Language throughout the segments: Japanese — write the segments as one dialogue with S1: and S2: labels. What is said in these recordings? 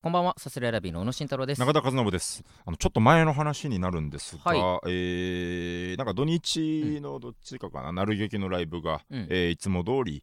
S1: こんばんは、サスレラビーの宇野慎太郎です。
S2: 中田和信です。あのちょっと前の話になるんですが、
S1: はい。
S2: えーなんか土日のどっちかかな、なる劇のライブが、
S1: うん。
S2: えーいつも通り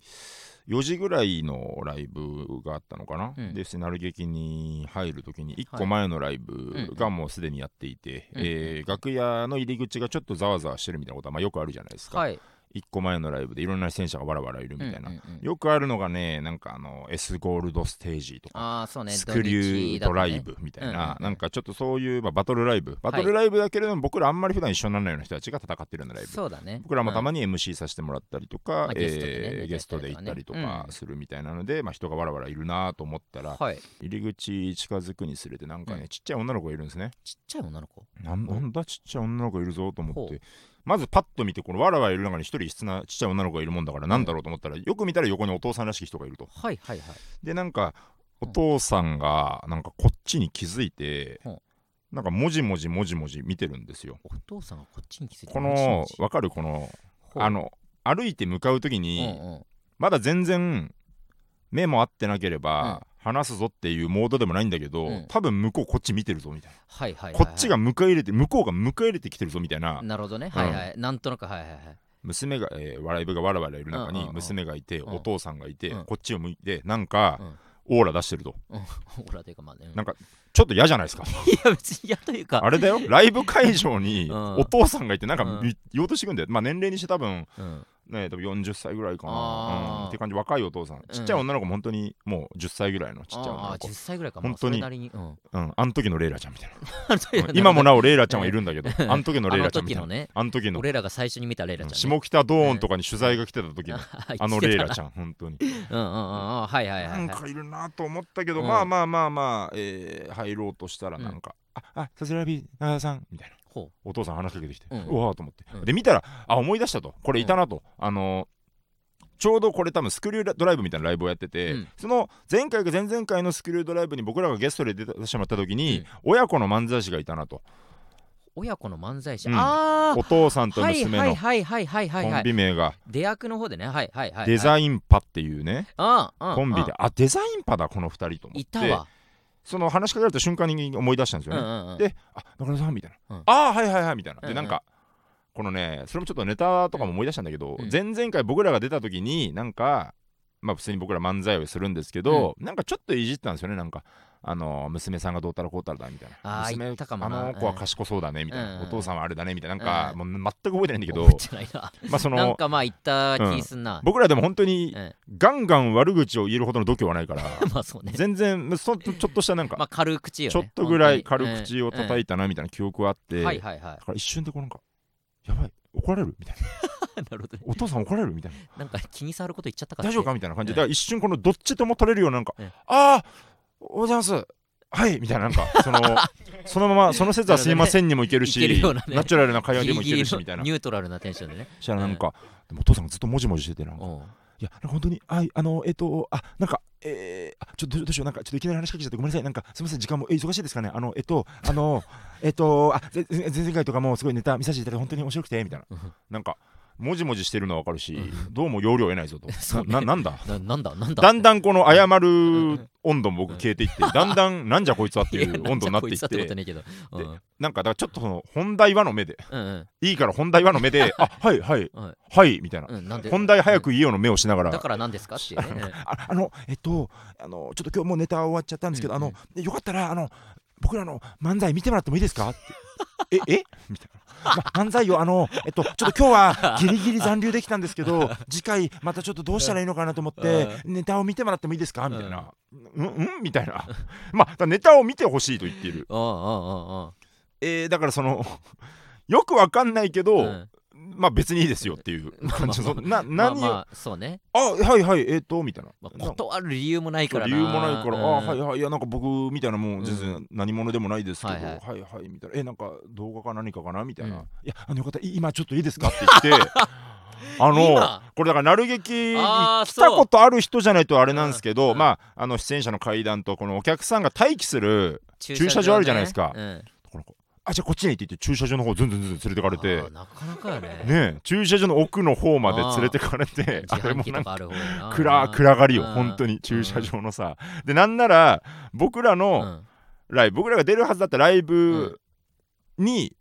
S2: 4時ぐらいのライブがあったのかな、
S1: うん。
S2: でなる劇に入るときに1
S1: はい。
S2: 個前のライブがもうすでにやっていて、
S1: うん。
S2: えー楽屋の入り口がちょっとざわざわしてるみたいなことは、まあ、よくあるじゃないですか、
S1: はい。
S2: 1個前のライブでいろんな出演者がわらわらいるみたいな、
S1: うんうんうん
S2: よくあるのがねなんかあの S ゴールドステージとか
S1: ああ、そうね。
S2: スクリュードライブみたいな、
S1: うんうんうん
S2: なんかちょっとそういう、まあ、バトルライブバトルライブだけれども、僕らあんまり普段一緒にならないような人たちが戦ってるようなライブ
S1: そうだね。
S2: 僕らもたま
S1: に。
S2: に MC させてもらったりとか、
S1: まあゲストでね
S2: えゲストで行ったりとか
S1: うん
S2: するみたいなので、まあ、人がわらわらいるなと思ったら、
S1: はい。
S2: 入り口近づくにつれてなんかね、
S1: うん
S2: ちっちゃい女の子がいるんですね
S1: ちっちゃい女の子。
S2: なんだちっちゃい女の子いるぞと思ってまずパッと見てこのわらわらいる中に一人質なちっちゃい女の子がいるもんだからなんだろうと思ったら、よく見たら横にお父さんらしき人がいると。
S1: はい。はいはい。
S2: でなんかお父さんがなんかこっちに気づいて、
S1: うん。
S2: なんかもじもじもじもじ見てるんですよ。
S1: お父さんがこっちに気づいて
S2: このわかる？このあ、の歩いて向かう時に、
S1: ほううんうん。
S2: まだ全然目も合ってなければ、話すぞっていうモードでもないんだけど、
S1: うん
S2: 多分向こうこっち見てるぞみたいな、
S1: はいはいはいはい。
S2: こっちが迎え入れて向こうが迎え入れてきてるぞみたいな、
S1: なるほどね。
S2: うん
S1: はいはい。なんとなくはいはいはい。
S2: 娘が、えー、ライブがわらわらいる中に
S1: うんうんうん
S2: 娘がいて、
S1: うん
S2: お父さんがいて、
S1: うん
S2: こっちを向いてなんか、
S1: うん
S2: オーラ出してると
S1: うん。ほらというかまあね。
S2: なんかちょっと嫌じゃないですか
S1: いや別に嫌というか。
S2: あれだよライブ会場に
S1: うん
S2: お父さんがいてなんか言おうとしてくんだよまあ年齢にして多分
S1: うん。
S2: ね多分40歳ぐらいか
S1: あ
S2: な、
S1: ー。
S2: うん、って感じ。若いお父さん。ちっちゃい女の子も本当にもう10歳ぐらいのちっちゃい女
S1: ああ、
S2: の子
S1: 10歳ぐらいか。
S2: 本当に。
S1: うん。
S2: うん、あん時のレイラちゃんみたいな、
S1: うん。
S2: 今もなおレイラちゃんはいるんだけど、
S1: うん。
S2: あん時のレイ
S1: あの
S2: ラちゃんみたいな。
S1: 時のね。
S2: あん時の。
S1: 俺らが最初に見たレイラちゃんね。
S2: 下北ドーンとかに取材が来てた時の。
S1: あ
S2: あのレイラち
S1: ゃん。
S2: 本当に。
S1: うんうんうんうん。はいはいはいはい。
S2: なんかいるなと思ったけど、
S1: うん。
S2: まあまあまあまあ、えー入ろうとしたらなんか、ああさすらび長田さん。みたいな。
S1: ほ
S2: お父さん話しかけてきて、
S1: うん。
S2: うわーと思って、
S1: うん。
S2: で見たらあ思い出したと。これいたなと、あのちょうどこれ多分スクリュードライブみたいなライブをやってて、
S1: うん。
S2: その前回か前々回のスクリュードライブに僕らがゲストで出させてもらった時に、
S1: うん。
S2: 親子の漫才師がいたなと。
S1: 親子の漫才師。
S2: うん。
S1: ああ
S2: お父さんと
S1: はい
S2: 娘の
S1: はいはいはいはいはいはい。
S2: コンビ名が。
S1: 出役の方でね。はいはいはい。
S2: デ
S1: イ
S2: ザインパっていうね。
S1: ン
S2: コンビで。あデザインパだこの2人と思って。
S1: いたわ。
S2: その話しかけられた瞬間に思い出したんです
S1: う
S2: よね、
S1: んうんうん。
S2: で「あ中田さん」みたいな「
S1: うん。
S2: ああはいはいはい」みたいな。でなんかこのねそれもちょっとネタとかも思い出したんだけど、
S1: うん。
S2: 前々回僕らが出た時になんかまあ普通に僕ら漫才をするんですけど、なんかちょっといじったんですよねなんかあの娘さんがどうたらこうたらだみたいな。
S1: あー
S2: 娘
S1: たか
S2: あの子は賢そうだねみたいな、
S1: うん
S2: お父さんはあれだねみたいな。なんか、
S1: うん
S2: もう全く覚えてないんだけど。
S1: 覚えてないな。
S2: まあそ
S1: なん
S2: の
S1: かまあ言った気すんな。
S2: 僕らでも本当に
S1: うん。
S2: ガンガン悪口を言えるほどの度胸はないから。
S1: まあそうね。
S2: 全然そちょっとしたなんか、
S1: まあ軽口よね。
S2: ちょっとぐらい軽口を叩いたなみたいな記憶はあって、
S1: うんはいはいはい。
S2: だ。から一瞬でこうなんかやばい怒られるみたいな。
S1: なるほどね。
S2: お父さん怒られるみたいな。
S1: なんか気に障ること言っちゃったから。
S2: 大丈夫かみたいな感じで、
S1: うん
S2: だから一瞬このどっちとも取れるようななんか、
S1: うん。
S2: ああおはようございます。はいみたいななんかその そのままその説はすいませんにもいけるし
S1: ね。
S2: ナチュラルな会話でもいけるしみたいな。
S1: ニュートラルなテンションでね。
S2: そしたらなんか、でもお父さんがずっともじもじしててなんか。いや、なんか本当に、あい、あの、えっと、あ、なんか、えー、あちょっとどうしよう、なんか、ちょっといきなり話しかけちゃってごめんなさい、なんか、すみません、時間も、え、忙しいですかね、あの、えっと、あの、えっと、あ、前々回とかもすごいネタ見させていただいて、本当に面白くて、みたいな。
S1: うん、
S2: なんか、もじもじしてるのはわかるし
S1: う、
S2: どうも要領得ないぞと。
S1: そうね。
S2: なななんだ？
S1: ななんだ？なんだ？
S2: だんだんこの謝
S1: ん
S2: る温度も僕消えていって、だんだんなんじゃこいつはっていう 温度になっていっ
S1: て。
S2: なんか、だからちょっとその、本題はの目で、
S1: うんうん。
S2: いいから本題はの目で、あ、はい、はい、
S1: はい
S2: はい、みたいな。
S1: うん。なんで？
S2: 本題早く言えよの目をしながら。
S1: だ、から何ですかっていうね。
S2: ああの、えっと、あの、ちょっと今日もうネタ終わっちゃったんですけど、あの、よかったら、あの、僕らの漫才見てもらってもいいですか？って。え、え？みたいな。ま、漫才を、あの、えっと、ちょっと今日は ギリギリ残留できたんですけど、次回またちょっとどうしたらいいのかなと思って、ネタを見てもらってもいいですか？みたいな。うん、うん？みたいな。まあ、ネタを見てほしいと言っている。えー、だからその、よくわかんないけど、
S1: うん
S2: まあ別にいいですよっていう 感じ。
S1: まあまあ。
S2: そな、
S1: まあ
S2: 何を、
S1: まあそうね。
S2: あ、はいはい、えっ、と、みたいな。
S1: まあ断る理由もないからな。
S2: 理由もないから、あ
S1: うん。
S2: はいはいいやなんか僕みたいなも
S1: う
S2: うん全然何者でもないですけど、
S1: はい
S2: は
S1: はいい
S2: はいみたいな。えなんか動画か何かかなみたいな、
S1: うん。
S2: いやあのよかったい今ちょっといいですかって言って あの
S1: 今？
S2: これだからなる劇
S1: あー
S2: 来たことある人じゃないとあれなんですけど、
S1: う。ん。
S2: まああの出演者の階段とこのお客さんが待機する駐車場あるじゃないですか。
S1: うん
S2: あじゃあこっちにって言って駐車場の方ずんずんずん連れてかれて。
S1: なかなかよね。
S2: ね駐車場の奥の方まで連れてかれて あ
S1: 自
S2: れもなんか暗暗がりよ
S1: うん。
S2: 本当に駐車場のさ。でなんなら僕ら
S1: う
S2: の
S1: ん。
S2: ライブ僕らが出るはずだったライブに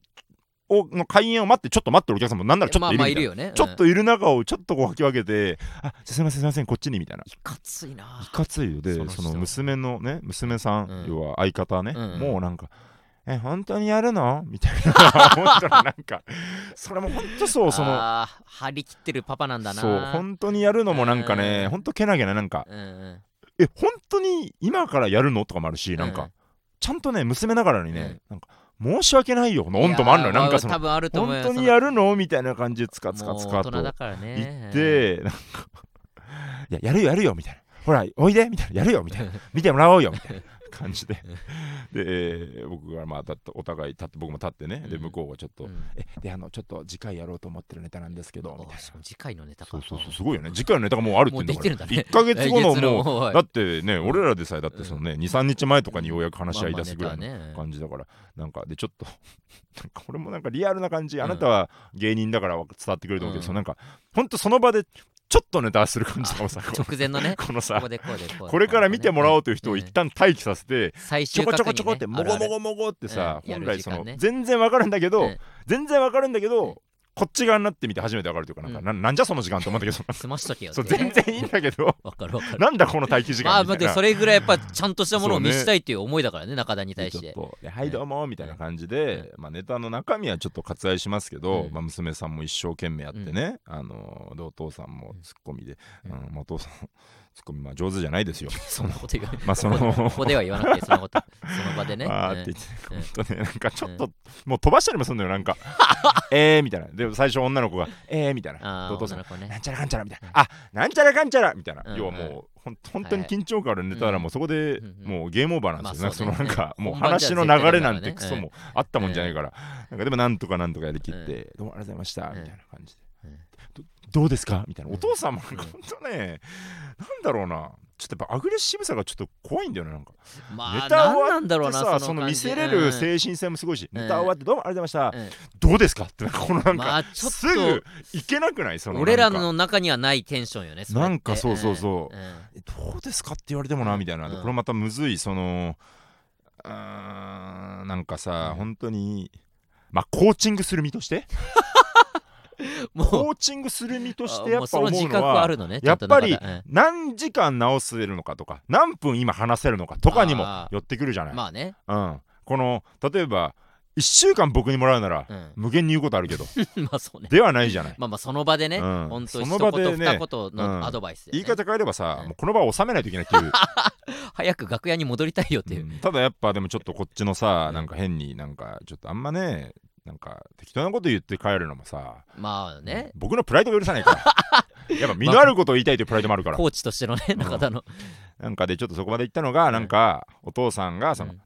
S2: をの開演を待ってちょっと待ってるお客さんもなんならちょっといるみたいな。
S1: いるよね。
S2: ちょっといる中をちょっとこうかき分けて「あすいませんすいませんこっちに」みたいな。い
S1: かついな。い
S2: かついよ。で
S1: その人。
S2: その娘のね娘さん、
S1: うん。
S2: 要は相方ね、
S1: うんうん。
S2: もうなんか「え本当にやるの?」みたいな。本当になんかそれも本当そうその
S1: 張り切ってるパパなんだな。
S2: そう本当にやるのもなんかね
S1: うん
S2: 本当けなげななんか
S1: うんうん「
S2: え本当に今からやるの?」とかもあるしなんか、
S1: うん
S2: ちゃんとね娘ながらにね、
S1: うん。
S2: なんか申し訳ないよの温度もあるの？よなんかその
S1: まあ多分あると思うよ
S2: 本当にやるの？みたいな感じでつかつかつかと言って、なんか、いや、やるよ、やるよ、みたいな。ほら、おいで、みたいな。やるよ、みたいな。見てもらおうよ、みたいな感じで。で、僕がまあ、立ってお互い立って、僕も立ってね。で、
S1: うん。
S2: 向こうがちょっと、
S1: うん。
S2: え、で、あの、ちょっと次回やろうと思ってるネタなんですけど、みたいな。
S1: 次回のネタか
S2: そうそうそう、すごいよね。次回のネタがもうあるって
S1: もう
S2: 言うんだから。
S1: できてるんだね。
S2: 1ヶ月後のもう、だってね、俺らでさえ、だってそのね、2、3日前とかにようやく話し合い出すぐらいの感じだから、なんか、で、ちょっと、なんか俺もなんかリアルな感じ、あなたは芸人だから伝わってくれると思うけど、
S1: うん。
S2: そのなんか、ほんとその場でちょっとネタする感じとかもさ、
S1: 直前のね。
S2: このさ
S1: こ
S2: れから見てもらおうという人を
S1: ん。
S2: 一旦待機させて、
S1: 最
S2: ちょこちょこちょこって、もごもごもごってさ、本来その全然わかるんだけど
S1: うん、
S2: 全然わかるんだけ
S1: うん。
S2: ど、こっち側になってみて初めてわかるというか、なんか、
S1: うん。
S2: ななんじゃその時間と思ったけど、
S1: 済ましとけよ
S2: 全然いいんだけど、
S1: わかるわかる。
S2: なんだこの待機時間みたいな。
S1: それぐらいやっぱちゃんとしたものを見したいっていう思いだからね中田に対して。
S2: ちょっとではいどうもみたいな感じで、まあ、ネタの中身はちょっと割愛しますけど、
S1: うん
S2: まあ、娘さんも一生懸命やってね、あのでお父さんもツッコミで、
S1: うん。
S2: うんまあ、お父さんツッコミまあ上手じゃないですよ。
S1: そんなこと言わ
S2: まあその
S1: ここでは言わなくてそのこと。その場でね。うん。
S2: あーって言って、
S1: うん。
S2: ほんとね、なんかちょっと、もう飛ばしたりもするのよ、なんか、えーみたいな。で、最初女の子が、えーみたいな。お父さん
S1: ね。
S2: なんちゃらかんちゃらみたいな。
S1: うん。
S2: あなんちゃらかんちゃらみたいな。
S1: うん
S2: 要はもう、ほん本当に緊張感あるネタなら、もうそこでもうゲームオーバーなんですよ。
S1: ね。
S2: そのなんか、もう話の流れなんてクソもあったもんじゃないから。なんかでも、なんとかなんとかやりきって、どうもありがとうございました。みたいな感じで。
S1: うん。
S2: どどうですか？みたいな。
S1: うん。
S2: お父さん。も本当ね、なんだろうな。ちょっとやっぱアグレッシブさがちょっと怖いんだよね、なんか。
S1: まあ
S2: ネタ終わ
S1: 何なんだろうな
S2: でさその見せれる精神性もすごいし、
S1: うん。
S2: ネタ終わってどうもありがとうございました、
S1: うん。
S2: どうですか？ってこのなんか、
S1: まあちょっ
S2: すぐいけなくない？そ
S1: と
S2: の
S1: 俺らの中にはないテンションよね
S2: なんかそうそうそう。どうですか？って言われてもなみたいな、
S1: うん
S2: これまたむずいそのなんかさ、
S1: うん。
S2: 本当にまあコーチングする身として？
S1: もう。
S2: コーチングする身としてやっぱ思うのは
S1: あるのね
S2: やっぱり何時間直せるのかとか何分今話せるのかとかにも寄ってくるじゃない、
S1: うんまあね。
S2: うん、この例えば1週間僕にもらうなら
S1: うん。
S2: 無限に言うことあるけど。
S1: まあそうね。
S2: ではないじゃない。
S1: まあまあその場でね
S2: うん。
S1: ほんと
S2: そ
S1: 一
S2: の場でね
S1: 言二言
S2: うん。
S1: のアドバイスでね。
S2: 言い方変えればさ、
S1: うん。
S2: もうこの場を収めないといけないっていう、
S1: 早く楽屋に戻りたいよっていう。
S2: うん。ただやっぱでもちょっとこっちのさ、
S1: うん。
S2: なんか変になんかちょっとあんまねなんか適当なこと言って帰るのもさ、
S1: まあね。
S2: 僕のプライドが許さないから。やっぱ身のあることを言いたいというプライドもあるから、
S1: コーチとしてのね中田の。
S2: なんかでちょっとそこまで行ったのが、
S1: うん
S2: なん。かお父さんがその、
S1: うん。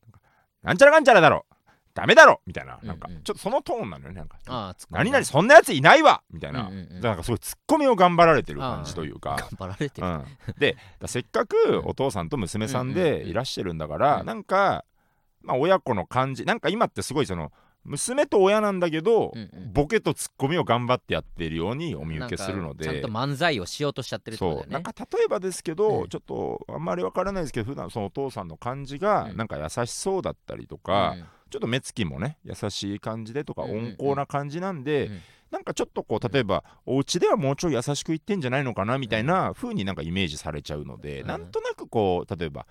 S2: なんちゃらかんちゃらだろ。ダメだろ。みたいな、なんか
S1: うん。うん
S2: ちょっとそのトーンなのよね。なんか
S1: あ
S2: 何々そんなやついないわ。みたいな、
S1: うんうんうん。
S2: なんかすごいツッコミを頑張られてる感じというか、
S1: 頑張られてる。
S2: うん、でだせっかくお父さんと娘さんでいらしてるんだから、
S1: うん。
S2: なんか、まあ、親子の感じなんか今ってすごいその娘と親なんだけど、
S1: うんうん。
S2: ボケとツッコミを頑張ってやっているようにお見受けするので。
S1: ちゃんと漫才をしようとしちゃってるってことだよね。
S2: そう。なんか例えばですけど、
S1: うん。
S2: ちょっとあんまりわからないですけど普段そのお父さんの感じが
S1: うん。
S2: なんか優しそうだったりとか、
S1: うん。
S2: ちょっと目つきもね優しい感じでとか
S1: うんうんうん。
S2: 温厚な感じなんで、
S1: うん。
S2: なんかちょっとこう例えばお家ではもうちょい優しく言ってんじゃないのかなみたいな風になんかイメージされちゃうので、
S1: うん。
S2: なんとなくこう例えば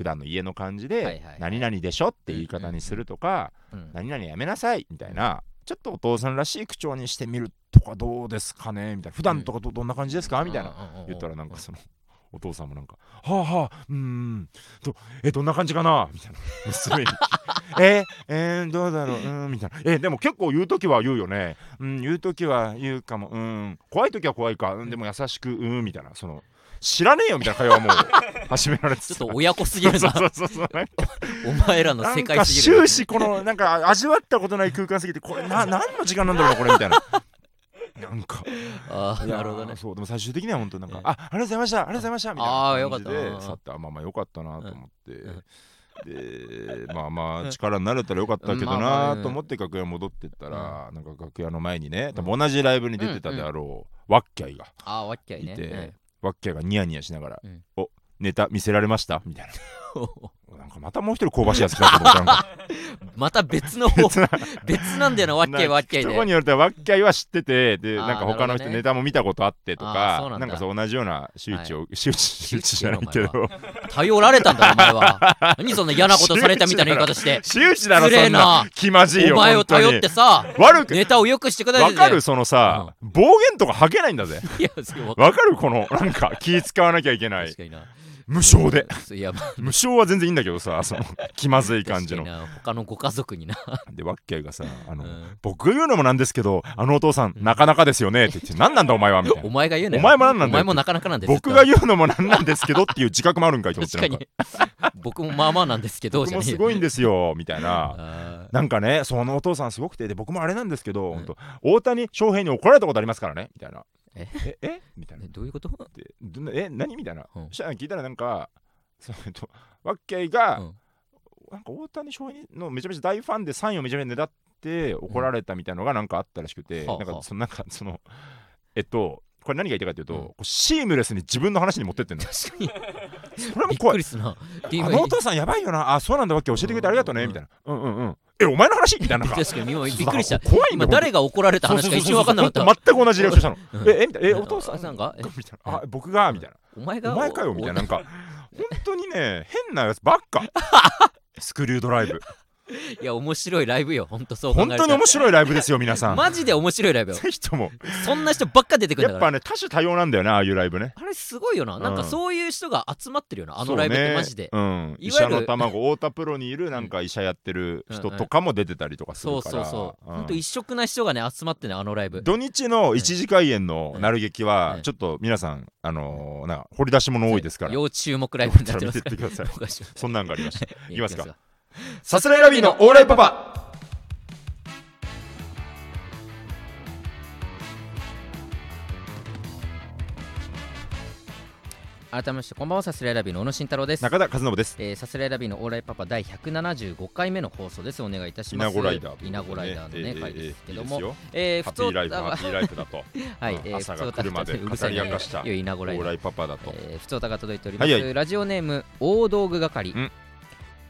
S2: 普段の家の感じで
S1: はいはいはい「
S2: 何々でしょ」って言い方にするとか
S1: うん「
S2: 何々やめなさい」みたいなちょっとお父さんらしい口調にしてみるとかどうですかねみたいな。普段とかどどんな感じですかみたいな。言ったらなんかそのお父さんもなんか「はあはあうーんどえどんな感じかな?」みたいな。娘に「ええー、どうだろううーん」みたいな「えでも結構言う時は言うよね。うん言う時は言うかも。うん怖い時は怖いか。うんでも優しくうん」みたいな。その知らねえよみたいな会話もう 始められて
S1: ちょっと親子すぎるな。お前らの世界すぎる。
S2: 終始このなんか味わったことない空間すぎてこれな 何の時間なんだろうなこれみたいな。なんか。
S1: ああなるほどね。
S2: そうでも最終的には本当なんか、
S1: ええ。
S2: あありがとうございましたありがとうございましたみたいな。
S1: あーよかった。
S2: 感じで
S1: うん
S2: 去ってあまあまあよかったなと思って、
S1: うん。
S2: でまあまあ力になれたらよかったけどなと思って楽屋戻ってったら、なん。か楽屋の前にね多分同じライブに出てたであろう、ワッキャイが
S1: い
S2: いて、
S1: ね
S2: ワッキャイがニヤニヤしながら「
S1: うん
S2: おネタ見せられました?」みたい
S1: うん
S2: な なんかまたもう一人香ばしいやつ来たと思った
S1: また別の方別な。んだよなわっきゃいわっきゃいで。
S2: とこによるとワッキャイは知っててでなんか他の人ネタも見たことあってとか
S1: なん
S2: かそう同じような周知を、周知周知
S1: 周知
S2: じゃないけど
S1: 頼られたんだお前は何そんな嫌なことされたみたいな言い方して
S2: 周知だろそんな
S1: な
S2: 気まじいよ
S1: お前を頼ってさ
S2: 悪く
S1: ネタをよくしてください
S2: わかるそのさ、暴言とか吐けないんだぜ
S1: わかる
S2: このなんか気使わなきゃいけない
S1: 確かにな
S2: 無償で。
S1: いやまあ。
S2: 無償は全然いいんだけどさその気まずい感じの。
S1: 他のご家族にな。
S2: でワッキャイがさあの、
S1: うん。
S2: 僕が言うのもなんですけどあのお父さんなかなかですよねって言って 何なんだお前はみたい
S1: お
S2: な
S1: 前が言う
S2: お前もなんなんだよ。
S1: お前もなかなかなんです
S2: 僕が言うのもなんなんですけどっていう自覚もあるんかいと思って
S1: 確かに。僕もまあまあなんですけど
S2: 僕もすごいんですよみたいな。
S1: あ
S2: なんかねそのお父さんすごくてで僕もあれなんですけど、
S1: うん。
S2: ほんと大谷翔平に怒られたことありますからねみたいな
S1: え？
S2: え？えみたいな。
S1: ーどういうこと？
S2: でどえ何？みたいな、
S1: うん。
S2: そしたら聞いたらなんかそのえっとワッキャイが、
S1: うん。
S2: なんか大谷翔平のめちゃめちゃ大ファンでサインをめちゃめちゃねだって怒られたみたいなのがなんかあったらしくて、なんかそのなんかそのえっとこれ何が言いたいかというと、
S1: うん。
S2: こうシームレスに自分の話に持ってってんの
S1: 確かに。びっ
S2: それも怖い。
S1: くりすな。
S2: あのお父さんやばいよな。あそうなんだ。わけ教えてくれてありがとうね、
S1: うん。
S2: みたいな。うんうんうんえお前の話？みたいな。なんか。
S1: 確かに今びっくりした。
S2: 怖い
S1: 今誰が怒られた話か一瞬分かんなかった。
S2: 全く同じリアクションしたの、
S1: うん。
S2: えええお父さん？
S1: がえ
S2: みたいな。あ僕が？みたいな。
S1: お前が？
S2: お前かよ？みたいな。なんか 本当にね変なやつばっか。スクリュードライブ
S1: いや面白いライブよ。本当そう
S2: 本当に面白いライブですよ皆さん。
S1: マジで面白いライブよ。
S2: ぜひとも。
S1: そんな人ばっか出てくるん
S2: やっ
S1: だから。
S2: ぱね多種多様なんだよねああいうライブね。
S1: あれすごいよな。なんか
S2: うん
S1: そういう人が集まってるよなあのライブってマジで。
S2: そうねうん、医者の卵太田プロにいるなんか医者やってる人とかも出てたりとかす
S1: そう
S2: るから
S1: そうそう
S2: う。ん。
S1: 本当一色な人がね集まってねあのライブ。
S2: 土日の一次開演のなる劇は
S1: うん。
S2: ちょっと皆さんあのーな掘り出し物多いですから。
S1: 要注目ライブになってます
S2: 見て ってください。
S1: おかしい。
S2: そんなんがありました。いきますか。
S1: い
S2: さすらいラビーのオーライパパ。
S1: 改めましてこんばんはさすらいラビーの小野慎太郎です。
S2: 中田和信です。
S1: えー、さすらいラビーのオーライパパ第175回目の放送です。お願いいたします。
S2: イナゴライダー
S1: イナゴライダーのね、
S2: ええ
S1: 回ですけども。
S2: いいですよ。
S1: えー、
S2: ハッピーライフハッピーライフだと。
S1: はい、
S2: うん
S1: えー、
S2: 朝が来るまで語り明かした
S1: いやイナゴライダー。
S2: オーライパパだと。
S1: えー、ふつおたが届いております、
S2: はいはい。
S1: ラジオネーム大道具係。
S2: ん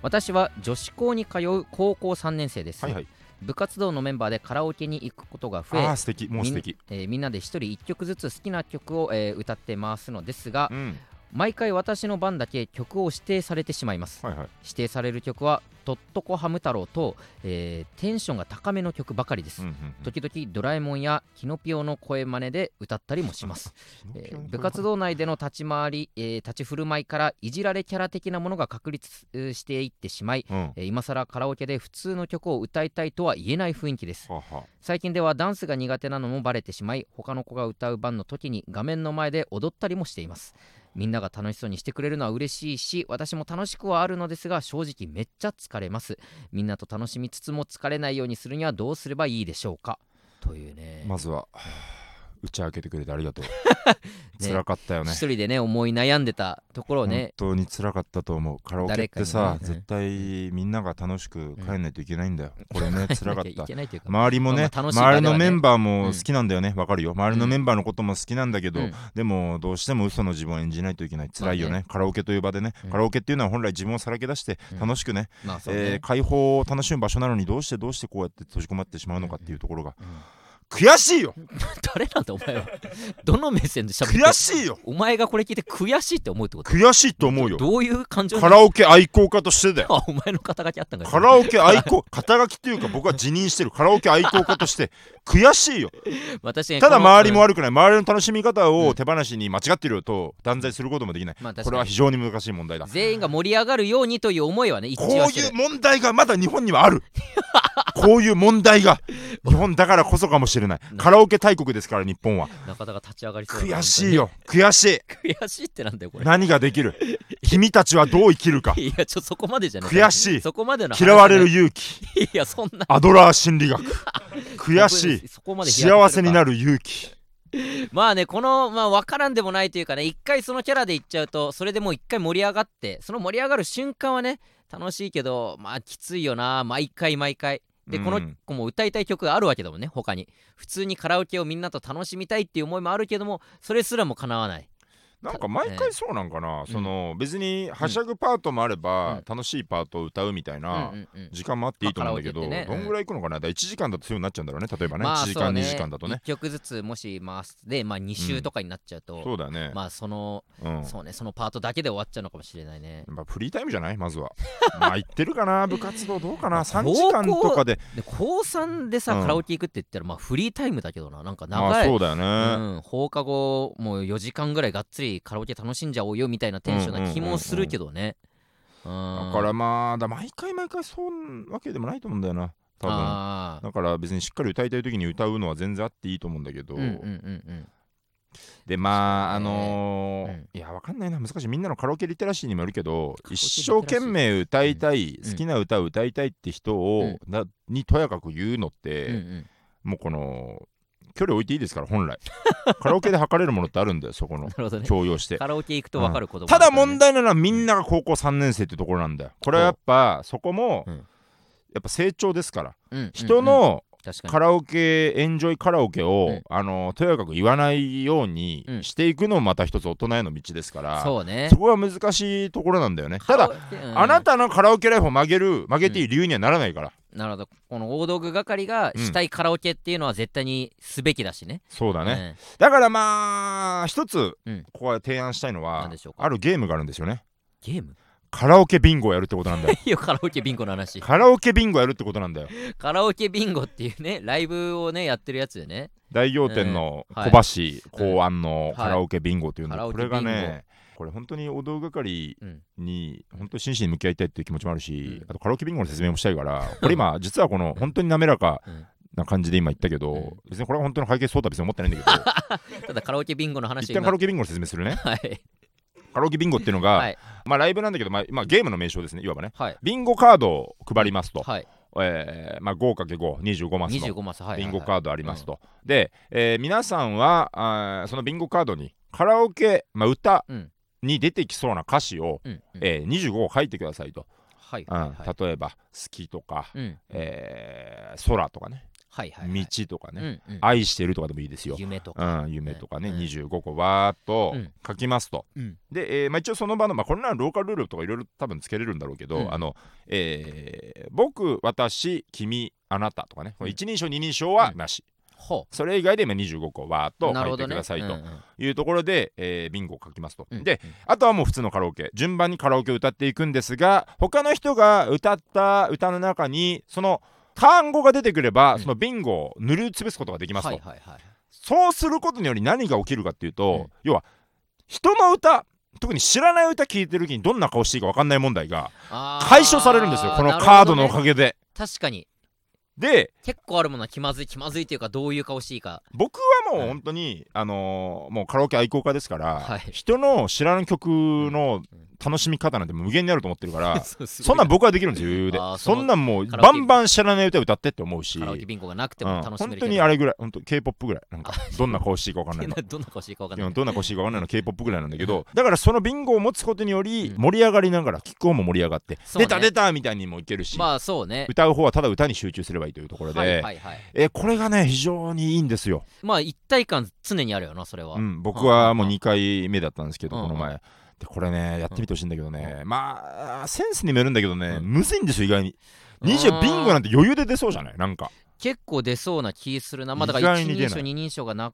S1: 私は女子校に通う高校3年生です、
S2: はいはい。
S1: 部活動のメンバーでカラオケに行くことが増え
S2: 素敵。もう素敵。
S1: みん,、えーみんなで一人一曲ずつ好きな曲を、えー歌って回すのですが
S2: うん。
S1: 毎回私の番だけ曲を指定されてしまいます。
S2: はいはい。
S1: 指定される曲は「とっとこハム太郎と」えーテンションが高めの曲ばかりです、
S2: うんうん
S1: 時々ドラえもんやキノピオの声真似で歌ったりもします、えー部活動内での立ち回り、えー立ち振る舞いからいじられキャラ的なものが確立えーしていってしまい、
S2: うん。は
S1: えー今更カラオケで普通の曲を歌いたいとは言えない雰囲気です。
S2: あは。
S1: 最近ではダンスが苦手なのもバレてしまい他の子が歌う番の時に画面の前で踊ったりもしていますみんなが楽しそうにしてくれるのは嬉しいし私も楽しくはあるのですが正直めっちゃ疲れます。みんなと楽しみつつも疲れないようにするにはどうすればいいでしょうか？というね。
S2: まずは。打ち明けてくれてありがとう。辛かったよね。
S1: 一人でね思い悩んでたところをね。
S2: 本当に辛かったと思う。カラオケってさ、
S1: ね。
S2: 絶対みんなが楽しく帰んないといけないんだよ、これね辛かっ
S1: い
S2: た周りもね,、
S1: まあまあね。
S2: 周りのメンバーも好きなんだよね。わ、かるよ。周りの
S1: うん
S2: メンバーのことも好きなんだけど、
S1: うん。
S2: でもどうしても嘘の自分を演じないといけない。辛いよね,、
S1: まあ
S2: カラオケという場でね、
S1: うん。
S2: カラオケっていうのは本来自分をさらけ出して
S1: うん。
S2: 楽しくね,、
S1: まあ
S2: えー解放を楽しむ場所なのにどうしてどうしてこうやって閉じこまってしまうのかっていうところが、
S1: うん
S2: 悔しいよ。
S1: 誰なんだお前は。どの目線で喋ってる
S2: 悔しいよ。
S1: お前がこれ聞いて悔しいって思うってこと？
S2: 悔しいと思うよ。
S1: どういう感情？
S2: カラオケ愛好家としてだよ。
S1: あ お前の肩書きあったん
S2: カラオケ愛好肩書きっていうか僕は辞任してる。カラオケ愛好家として。悔しいよ。
S1: 私ね
S2: ただ周りも
S1: うん
S2: 悪くない。周りの楽しみ方
S1: うん。
S2: を手放しに間違ってると断罪することもできない。
S1: まあ
S2: これは非常に難しい問題だ。
S1: 全員が盛り上がるようにという思いはね一
S2: こういう問題がまだ日本にはある。こういう問題が日本だからこそかもしれないカラオケ大国ですから日本は。
S1: 中田が立ち上がりそう
S2: 悔しいよ。悔しい。
S1: 悔しいってなんだよこれ。
S2: 何ができる？君たちはどう生きるか。
S1: いやちょそこまでじゃない。
S2: 悔しい。
S1: そこまでの
S2: 嫌
S1: ない。
S2: われる勇気。
S1: いやそんな。
S2: アドラー心理学。悔しい。
S1: そこまで
S2: 幸せにな
S1: る
S2: る勇気。
S1: まあねこのまあ分からんでもないというかね一回そのキャラでいっちゃうとそれでもう一回盛り上がってその盛り上がる瞬間はね楽しいけどまあきついよな。毎回毎回で
S2: うん。
S1: この子も歌いたい曲があるわけだもんね他に。普通にカラオケをみんなと楽しみたいっていう思いもあるけどもそれすらも叶わない
S2: なんか毎回そうなんかな、
S1: ん。
S2: その別にはしゃぐパートもあれば、
S1: うん。
S2: 楽しいパートを歌うみたいな、
S1: うんうんうん。
S2: 時間もあっていいと思うんだけど、
S1: ね。
S2: どんぐらい行くのかな、だから1時間だとそういう風になっちゃうんだろうね例えばね、
S1: まあ
S2: 1時間、
S1: そうね
S2: 2時間だとね。
S1: 1曲ずつもし回すでまあ2週とかになっちゃうと、
S2: そうだよね、
S1: まあその、
S2: うん。
S1: そうねそのパートだけで終わっちゃうのかもしれないね。
S2: まあ、フリータイムじゃない？まずは。まあ行ってるかな？部活動どうかな？3
S1: 高校
S2: 時間とかで。
S1: で高3でさ、
S2: うん。
S1: カラオケ行くって言ったらまあフリータイムだけどな。なんか
S2: まあ
S1: 長い、
S2: そうだよね、
S1: うん、放課後もう4時間ぐらいがっつりカラオケ楽しんじゃおうよみたいなテンションな気もするけどね。うん
S2: だからまあだ毎回毎回そうわけでもないと思うんだよな。多分。だから別にしっかり歌いたい時に歌うのは全然あっていいと思うんだけど、
S1: うんうんうん
S2: でまああのー
S1: うん。
S2: いやわかんないな。難しい。みんなのカラオケリテラシーにもよるけど一生懸命歌いたい、
S1: うん。
S2: 好きな歌を歌いたいって人を、なにとやかく言うのって、
S1: うんうん。
S2: もうこの距離置いていいですから本来。カラオケで測れるものってあるんだよそこの。強要して。
S1: カラオケ行くと分かることも
S2: ただ問
S1: 題
S2: 題なのはみんなが高校3年生ってところなんだよ。これはやっぱそこも、
S1: うん。
S2: やっぱ成長ですから。人のカラオケエンジョイカラオケを、
S1: うん。
S2: あのとやかく言わないように
S1: うん
S2: していくのもまた一つ大人への道ですから、
S1: そうね。
S2: そこは難しいところなんだよね。ただ、
S1: うん。
S2: あなたのカラオケライフを曲げる曲げていい理由にはならないから、
S1: なるほど。この大道具係がしたいカラオケっていうのは絶対にすべきだしね。
S2: そうだね、
S1: ね
S2: だからまあ一つ、
S1: うん。
S2: ここは提案したいのは
S1: 何でしょうか？
S2: あるゲームがあるんですよね。
S1: ゲーム？
S2: カラオケビンゴをやるってことなんだよ。
S1: いやカラオケビンゴの話。
S2: カラオケビンゴやるってことなんだよ。
S1: カラオケビンゴっていうねライブをねやってるやつでね。
S2: 大仰天の
S1: うん。はい。
S2: 小橋考案のカラオケビンゴというの、
S1: はい
S2: これがねこれ本当にお道具係
S1: うん。
S2: に本当に真摯に向き合いたいっていう気持ちもあるし、
S1: うん。
S2: あとカラオケビンゴの説明もしたいからこれ今実はこの本当に滑らか
S1: うん。
S2: な感じで今言ったけど、
S1: うん。
S2: 別にこれは本当の会計そうとは別に思ってないんだけど
S1: ただカラオケビンゴの話
S2: 一旦カラオケビンゴの説明するね。
S1: はい。
S2: カラオケビンゴっていうのが、
S1: はい。
S2: まあライブなんだけど、まあ、まあゲームの名称ですねいわばね。
S1: はい。
S2: ビンゴカードを配りますと、
S1: はい。
S2: えーまあ、5×525 マスの。
S1: 25マスはい
S2: ビンゴカードありますと、で、えー皆さんはあーそのビンゴカードにカラオケ、まあ、歌
S1: うん
S2: に出てきそうな歌詞を、
S1: うんうん。
S2: えー25を書いてくださいと、うん
S1: はい。はいはい。
S2: 例えば「好き」とか、
S1: うん
S2: えー空」とかね。
S1: はいはいはい。
S2: 道」とかね、
S1: うんうん。
S2: 愛してる」とかでもいいですよ。
S1: 夢とか。
S2: うん、夢とかね、
S1: うん。
S2: 25個わーっと
S1: うん。
S2: 書きますと、
S1: うん。
S2: で、えーまあ、一応その場の、まあ、これならローカルルールとかいろいろ多分つけれるんだろうけど、
S1: うん。
S2: あのえー僕私君あなたとかね、
S1: うん。
S2: 一人称二人称はなし、
S1: ほ
S2: それ以外でまあ25個わーっ
S1: う
S2: と書いてくださいというところで、えービンゴを書きますと、
S1: うん。
S2: であとはもう普通のカラオケ。順番にカラオケを歌っていくんですが他の人が歌った歌の中にその単語が出てくれば、
S1: うん。
S2: そのビンゴを塗りつぶすことができますと、
S1: はいはいはい
S2: そうすることにより何が起きるかっていうと、
S1: うん。
S2: 要は人の歌特に知らない歌聴いてる時にどんな顔していいか分かんない問題が解消されるんですよ。このカードのおかげで。
S1: 確かに
S2: で
S1: 結構あるものは気まずい気まずいというかどういう顔していいか。
S2: 僕はもう本当に、あのーもうカラオケ愛好家ですから、
S1: はい。
S2: 人の知らない曲の楽しみ方なんて無限にあると思ってるから
S1: そ
S2: んなん僕はできるんですよ余裕で。
S1: そ
S2: んなんもうバンバン知らない歌歌ってって思うし、
S1: カラオケビンゴがなくて
S2: うん。
S1: も楽しめ
S2: 本
S1: るけど。
S2: 当にあれぐらい本当 K-POP ぐらいなんかどんな顔していいか分かんないの。
S1: どんな顔していいか分かんない
S2: うん どんな顔していいか分かんないの K-POP ぐらいなんだけど。だからそのビンゴを持つことにより
S1: うん。
S2: 盛り上がりながら聴く方も盛り上がって、出た出たみたいにもいけるし、
S1: まあそうね。
S2: 歌う方はただ歌に集中すればいいというところで、
S1: はいはいはい。
S2: えこれがね非常にいいんですよ、
S1: まあ一体感常にあるよなそれは。
S2: うん、僕はもう2回目だったんですけど、
S1: うん。
S2: この前でこれねやってみてほしいんだけどね、まあセンスにもよるんだけどね、
S1: うん。
S2: むずいんですよ意外に。
S1: うん
S2: 20ビンゴなんて余裕で出そうじゃない？なんか。
S1: 結構出そうな気するな。まあだから一
S2: 意外に出ない。
S1: 人称二人称がな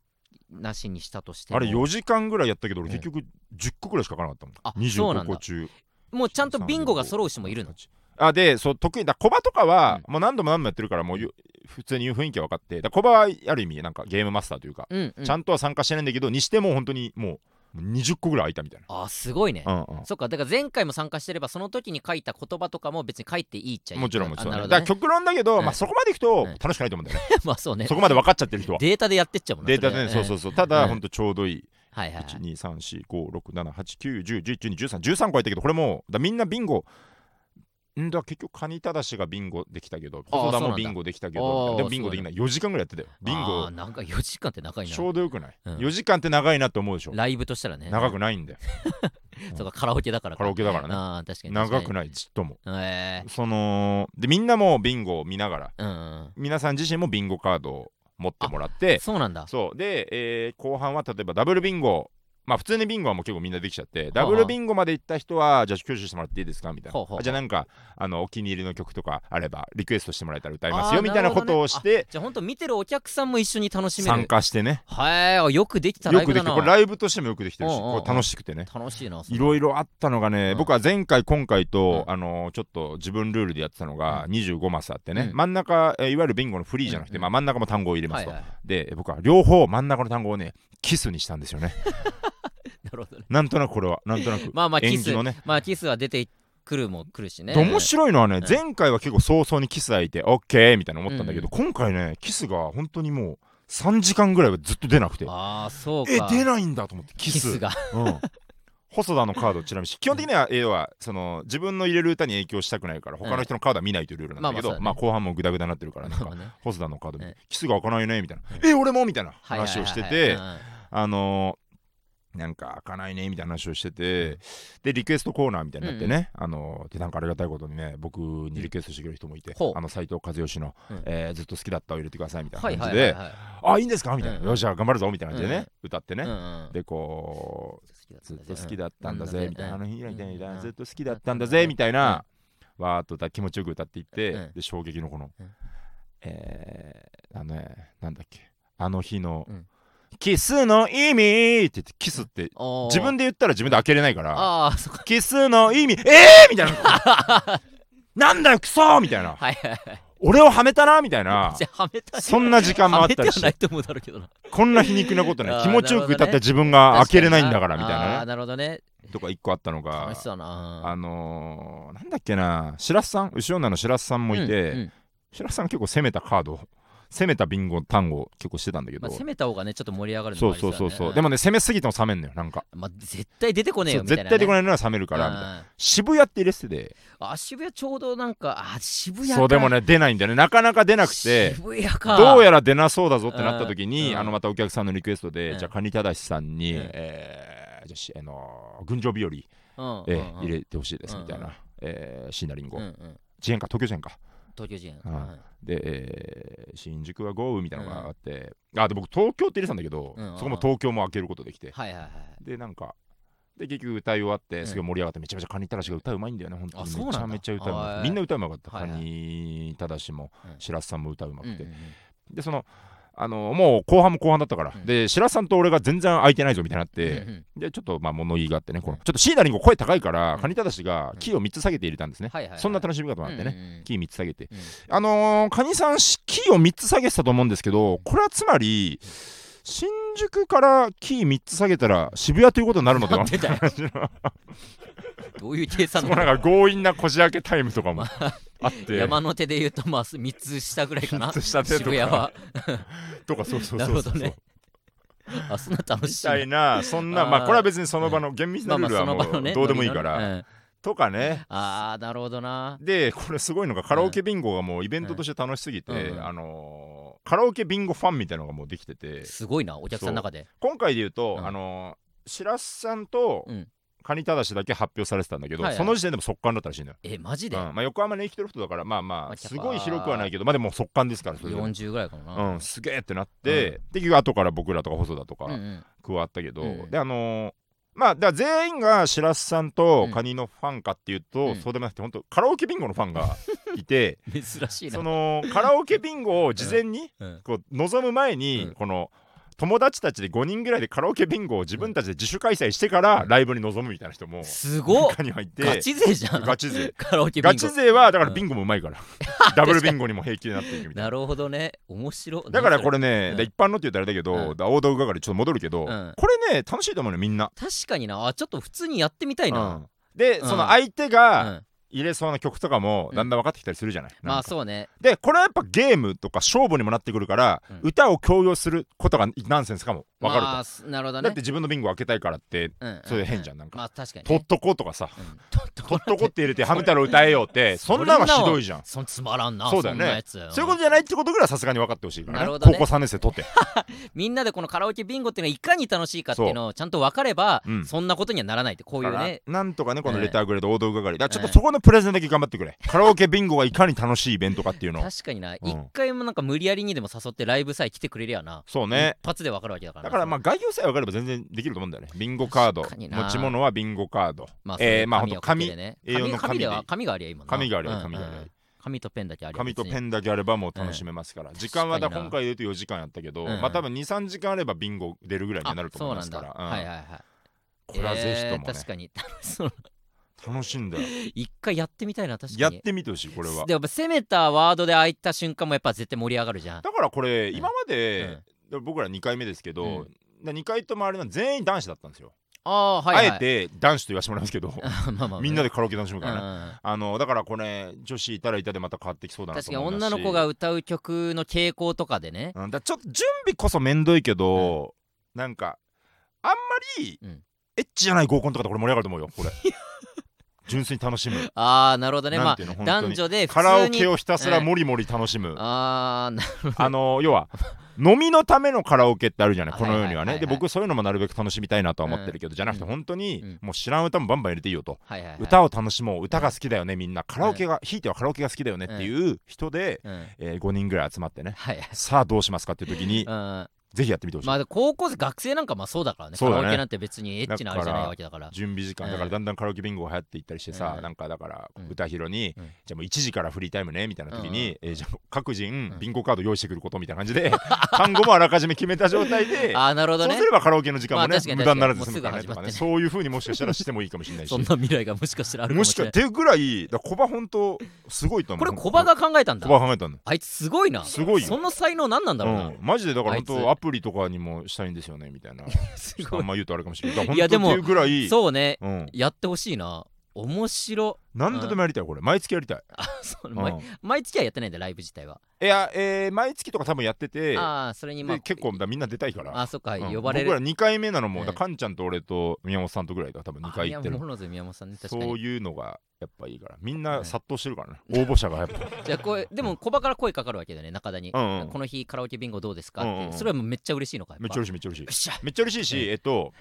S1: なしにしたとしても。
S2: あれ4時間ぐらいやったけど結局10個ぐらいしか書かなかったもん、
S1: うな
S2: 25
S1: んだ。
S2: 個中
S1: もうちゃんとビンゴが揃う人もいるの？
S2: あでそう得意だ。コバとかは、もう何度も何度もやってるからもうゆ普通に言う雰囲気は分かって。だコバはある意味なんかゲームマスターというか、
S1: うんうん。
S2: ちゃんとは参加してないんだけどにしても本当にもう20個ぐらい空いたみたい
S1: あすごいね。
S2: な、うんうん。
S1: そっかだから前回も参加してればその時に書いた言葉とかも別に書いていいっちゃいい
S2: もちろんもちろん、ね、だから極論だけど、
S1: うん。
S2: まあ、そこまでいくと
S1: うん
S2: 楽しくないと思うんだよね、
S1: まあそうね。
S2: そこまで分かっちゃってる人は。
S1: データでやってっちゃうもんな
S2: データでね、
S1: れ
S2: そうそうそう。ただ、
S1: うん
S2: ほんとちょうどいい。
S1: はいはいはい
S2: 12345678910111213個入ったけどこれもだみんなビンゴんだ結局カニタダシがビンゴできたけど細田もビンゴできたけどでもビンゴできない。4時間ぐらいやってたよ。ビン
S1: あ
S2: ゴ
S1: ーなんか4時間って長いな。
S2: ちょうどよくない、
S1: うん。
S2: 4時間って長いなって思うでしょ。
S1: ライブとしたらね。
S2: 長くないんだよ。
S1: そうかカラオケだからか。
S2: カラオケだからね。
S1: ああ確かに。い
S2: 長くないちっとも。
S1: ええ
S2: そのでみんなもビンゴを見ながら
S1: うんうん
S2: 皆さん自身もビンゴカードを持ってもらって
S1: そうなんだ。
S2: そう。で、えー後半は例えばダブルビンゴまあ普通にビンゴはもう結構みんなできちゃって
S1: あ
S2: ダブルビンゴまで行った人はじゃあ挙手してもらっていいですか？みたいな。じゃあなんかあのお気に入りの曲とかあればリクエストしてもらえたら歌いますよみたいなことをして
S1: じゃあ本当見てるお客さんも一緒に楽しめる。
S2: 参加してね。
S1: はいよくできたラ
S2: よくできて
S1: イブだな
S2: これライブとしてもよくできてるしこれ楽しくてね。
S1: 楽しいな
S2: いろいろあったのがね、
S1: うん。
S2: 僕は前回今回と、
S1: うん。
S2: あのーちょっと自分ルールでやってたのが
S1: う
S2: 25マスあってね、
S1: うん。
S2: 真ん中、えーいわゆるビンゴのフリーじゃなくて、まあ、真ん中も単語を入れますと、
S1: はいはい。
S2: で僕は両方真ん中の単語をねキスにしたんですよね
S1: なるほどね。
S2: なんとなくこれは。なんとなく。
S1: まあまあキス
S2: のね。
S1: まあキスは出てくるも来るしね。
S2: で面白いのはね、
S1: うん。
S2: 前回は結構早々にキス開いて OK みたいな思ったんだけど、
S1: う
S2: 今回ねキスが本当にもう3時間ぐらいはずっと出なくて。
S1: ああそうか。
S2: え出ないんだと思ってキス。
S1: キスが。
S2: うん。細田のカードちなみに。基本的には、要はその自分の入れる歌に影響したくないから他の人のカードは見ないというルールなんだけど、
S1: まあまあ
S2: まあ後半もグダグダになってるからなんか
S1: まあね。
S2: 細田のカード見て
S1: うん。
S2: キスが開かないよねみたいな。え俺も？みたいな
S1: はいはいはいはい。
S2: 話をしてて
S1: うんうん。
S2: あのーなんか開かないねみたいな話をしててでリクエストコーナーみたいになってね、あのーでなんかありがたいことにね僕にリクエストしてくれる人もいて、
S1: ほう。
S2: あの斉藤和義の、
S1: うん。
S2: えーずっと好きだったを入れてくださいみたい
S1: はい
S2: な感じで、
S1: はいはいはい
S2: あいいんですか？みたいな、
S1: うん
S2: よしじゃあ頑張るぞみたいな感じでね、
S1: うん
S2: 歌ってね、
S1: うんうん。
S2: でこうずっと好きだったんだぜ
S1: うん
S2: みたいな、あの日以来みたいな。
S1: うん。
S2: ずっと好きだったんだぜみたいな、わーっと歌気持ちよく歌っていって、
S1: うん。
S2: で衝撃のこの、
S1: うん。
S2: えー、あのねなんだっけあの日の、
S1: うん
S2: キスの意味って言ってキスって自分で言ったら自分で開けれないからキスの意味えーみたいな。なんだよクソーみたいな。
S1: はいはいはい。
S2: 俺をはめたなみたいな。そんな時間もあったりし
S1: てはないと思うだろうけどな。
S2: こんな皮肉なことね気持ちよく歌った自分が開けれないんだからみたい
S1: あ
S2: な。ね
S1: ーなるほどね。
S2: とか一個あったのがあのー、なんだっけな。白洲さん？後ろ女の白洲さんもいて、
S1: うんうん。
S2: 白洲さん結構攻めたカード攻めたビンゴ単語結構してたんだけど、
S1: まあ攻めた方がねちょっと盛り上がるの
S2: そう
S1: もあり
S2: そうそうそう、
S1: だね
S2: でもね攻めすぎても冷めんのよなんか。
S1: まあ絶対出てこねえ
S2: そう
S1: よみたいなね。
S2: 絶対でこないのは冷めるからみたいな。
S1: うん。
S2: 渋谷って入れてて。
S1: あ渋谷ちょうどなんかあ渋谷か。
S2: そうでもね出ないんだよね。なかなか出なくて。
S1: 渋谷か。
S2: どうやら出なそうだぞってなった時に、
S1: うん。
S2: あのまたお客さんのリクエストで、
S1: うん。
S2: じゃあカニタダシさんに、
S1: うん。
S2: えーじゃあしあのー群青日和、
S1: うん。
S2: えー
S1: うん。うん
S2: 入れてほしいですみたいな、
S1: うん。
S2: えー椎名林檎、
S1: うんうん。
S2: 事変か東京事変か
S1: 東京人。
S2: うんで、えー新宿は豪雨みたいなのがあって、あで僕東京って入れてたんだけど、
S1: うん。
S2: そこも東京も開けることできて、
S1: はいはいはい。
S2: でなんかで結局歌い終わって
S1: ん。
S2: すごい盛り上がってめちゃめちゃカニタダシが歌うまいんだよね本当に。
S1: あそうなんだ。
S2: めちゃめちゃ歌うま
S1: はい
S2: いみんな歌うまかった、
S1: はいはい
S2: カニタダシも
S1: うん。
S2: 白洲さんも歌うまくて、
S1: うんうんうん。
S2: でそのあのもう後半も後半だったから、
S1: うん。
S2: で白洲さんと俺が全然空いてないぞみたいになって、
S1: うんうん。
S2: でちょっとまあ物言いがあってね、この
S1: うん
S2: ちょっとシーナリンゴ声高いから、
S1: うん。
S2: カニタダシがキーを3つ下げて入れたんですね、
S1: はいはいはい。
S2: そんな楽しみ方もあってね、
S1: うんうん
S2: キー3つ下げて。
S1: うん。
S2: あのー、カニさんしキーを3つ下げてたと思うんですけどこれはつまり新宿からキー3つ下げたら渋谷ということになるのでは？
S1: なんでだよ
S2: 感じの
S1: どういう計算
S2: なんか強引なこじ開けタイムとかもあって。
S1: 山の手で言うとまあ3つ下ぐらいかな。
S2: 三つ下手とか。
S1: 渋谷は。
S2: とかそうそう
S1: な
S2: そうそう。
S1: るほどね。あそんな楽
S2: み
S1: しい。
S2: たいな。そんなまあこれは別にその場の厳密なルールはもうどうでもいいから、とかね。
S1: ああなるほどな。
S2: でこれすごいのがカラオケビンゴがもうイベントとして楽しすぎて、
S1: うん。うん。
S2: あのーカラオケビンゴファンみたいなのがもうできてて。
S1: すごいなお客さんの中で。
S2: 今回で言うと、
S1: うん。
S2: あのー白洲さんと
S1: うん。
S2: カニタダシだけ発表されてたんだけど、
S1: はいはい。
S2: その時点でも速乾だったらしいのよ、
S1: えマジで？
S2: うん。まあ、横浜に生きてる人だからまあま
S1: まあ
S2: あすごい広くはないけどまあでも速乾ですからそれで。も
S1: 40ぐらいかな。
S2: うん、すげえってなって、で結局後から僕らとか細田とか
S1: うんうん。
S2: 加わったけど、
S1: うん。
S2: であのーまあだ全員が白洲さんと
S1: うん。
S2: カニのファンかっていうと、
S1: うん。
S2: そうでもなくて本当カラオケビンゴのファンが いて
S1: 珍しいな。
S2: そのカラオケビンゴを事前に
S1: うん。
S2: こう望む前に、
S1: うん。
S2: この友達たちで5人ぐらいでカラオケビンゴを自分たちで自主開催してからライブに臨むみたいな人も
S1: すごっ。
S2: 中に入って
S1: ガチ勢じゃん。
S2: ガチ勢。
S1: カラオケビンゴ。
S2: ガチ勢はだからビンゴもうまいから、ダブルビンゴにも平気でなっていくみたいな。
S1: なるほどね。面白
S2: だからこれね、
S1: うん。
S2: で一般のって言ったらあれだけど、
S1: うん。
S2: だ大道具係ちょっと戻るけど、
S1: うん。
S2: これね楽しいと思うのよみんな、
S1: 確かにな。あちょっと普通にやってみたいな。
S2: うん。で、
S1: うん
S2: その相手が、
S1: うん
S2: 入れそうな曲とかもだんだん分かってきたりするじゃない、
S1: ま
S2: なんか。
S1: あそうね。
S2: でこれはやっぱゲームとか勝負にもなってくるから、
S1: うん。
S2: 歌を強要することがナンセンスかも分かると、
S1: まあすなるほどね。
S2: だって自分のビンゴ開けたいからって
S1: うん
S2: それ変じゃんなんか。
S1: まあ確かにね。
S2: とっとこうとかさ。
S1: うん。とっと
S2: こって。入れてハム太郎歌えよってそんなのはひどいじゃん。
S1: そんつまらんな
S2: そうだよね。そういうことじゃないってことぐらいさすがに分かってほしいからね。
S1: ね。
S2: 高校3年生とって。
S1: みんなでこのカラオケビンゴっていうのがいかに楽しいかっていうのをちゃんと分かれば、
S2: うん。
S1: そんなことにはならないってこういうね。
S2: なんとかねこの
S1: ええ。
S2: レターグレード王道係だからちょっと
S1: ええ。
S2: そこのプレゼンだけ頑張ってくれ。カラオケビンゴがいかに楽しいイベントかっていうの。を
S1: 確かにな、
S2: ん。
S1: 一回もなんか無理やりにでも誘ってライブさえ来てくれりゃな。
S2: そうね。
S1: 一発で分かるわけだからな。
S2: だからまあ概要さえ分かれば全然できると思うんだよね。ビンゴカード。
S1: 確かにな。
S2: 持ち物はビンゴカード。
S1: まあ、
S2: えーまあほんと紙
S1: かけてね。
S2: A4 の紙で。
S1: 紙では紙がありゃいいもんな。
S2: 紙があり紙がありゃ
S1: うん。紙とペンだけありゃ
S2: 紙とペ
S1: ン
S2: ンだけあればもう楽しめますから、時間はだ
S1: 確かにな
S2: 今回で言うと4時間やったけど、
S1: うん
S2: まあ多分23時間あればビンゴ出るぐらいにはなると思いますから。
S1: そうなんだ、はいはいはい。
S2: これはぜひともね、
S1: えー確かに。そう
S2: 楽しんだ。よ
S1: 一回やってみたいな確かに。
S2: やってみてほしいこれは。
S1: でも攻めたワードで開いた瞬間もやっぱ絶対盛り上がるじゃん。
S2: だからこれ、
S1: うん。
S2: 今まで、僕ら2回目ですけど、2回ともあれなん全員男子だったんですよ、
S1: ああはいはい。
S2: あえて男子と言わせてもらいますけど
S1: まあまあ
S2: みんなでカラオケ楽しむ
S1: うん
S2: からね、
S1: うん。
S2: あのだからこれ女子いたらいたでまた変わってきそうだな
S1: 確かに
S2: と思いますし
S1: 女の子が歌う曲の傾向とかでね。
S2: うん、だちょっと準備こそめんどいけど、なんかあんまり、
S1: うん。
S2: エッチじゃない合コンとかでこれ盛り上がると思うよこれ 純粋に楽しむ。
S1: ああなるほどね。まあ男女で普
S2: カラオケをひたすらもりもり楽しむ、
S1: ああな
S2: あの要は飲みのためのカラオケってあるじゃない
S1: あ
S2: この世にはね。で僕そういうのもなるべく楽しみたいなとは思ってるけど、じゃなくて
S1: うん。
S2: 本当に、
S1: うん。
S2: もう知らん歌もバンバン入れていいよと、
S1: はいはいはい。
S2: 歌を楽しもう歌が好きだよねみんな。カラオケが、ひいてはカラオケが好きだよねっていう人で、
S1: うん。
S2: えー5人ぐらい集まってね。
S1: はいはい。
S2: さあどうしますかっていう時に、
S1: うん
S2: ぜひやってみてほしい、
S1: まあ高校生学生なんかまあそうだからね。
S2: そうだね。
S1: カラオケなんて別にエッチなあれじゃないわけだから。
S2: 準備時間
S1: うん
S2: だからだんだんカラオケビンゴが流行っていったりしてさ、
S1: うん。
S2: なんかだから
S1: うん。
S2: 歌広に、
S1: うん。
S2: じゃあもう1時からフリータイムねみたいな時に、
S1: うん。
S2: えーじゃあ各人
S1: うん。
S2: ビンゴカード用意してくることみたいな感じで 単語もあらかじめ決めた状態で
S1: ああなるほどね。
S2: そうすればカラオケの時間もね、
S1: まあ確かに
S2: 無駄にならず済むからね。とかね。そういう風にもしかしたらしてもいいかもしれないし。
S1: そんな未来がもしかしたらあるか
S2: もしか
S1: もしれない
S2: っていうぐらいだからコバ本当すごいと思う。
S1: これコバが考えたんだ。
S2: コバ考えたの
S1: あいつすごいな。
S2: すごいよ。
S1: その才能何なんだろうな、
S2: うん、マジでだから
S1: あいつ。
S2: 本当アプリとかにもしたいんですよねみたいな。あんま言うとあれかもしれない。
S1: いやでもそうね。
S2: うん、
S1: やってほしいな面白
S2: 何度でもやりたいこれ。毎月やりたい、
S1: あそう、
S2: うん。
S1: 毎毎月はやってないんだライブ自体は。い
S2: や、えー毎月とか多分やってて
S1: ああそれにまあ
S2: で結構だみんな出たいから。
S1: あそっか、
S2: うん。
S1: 呼ばれる。
S2: 僕ら2回目なのも、
S1: うん
S2: だからカンちゃんと俺と宮本さんとぐらいだ多分2回行ってる
S1: 宮本さんね
S2: そういうのがやっぱいいから。みん
S1: う
S2: なん殺到してるからね、応募者がやっぱ。
S1: じゃあこれでもコバから声かかるわけだよね中田に、
S2: うんうん。
S1: この日カラオケビンゴどうですかって、
S2: うん
S1: それはめっちゃ嬉しいのか
S2: めっちゃ嬉しいめっちゃ嬉しい。
S1: よっしゃ。
S2: めっちゃ嬉しいし、
S1: うん
S2: えっと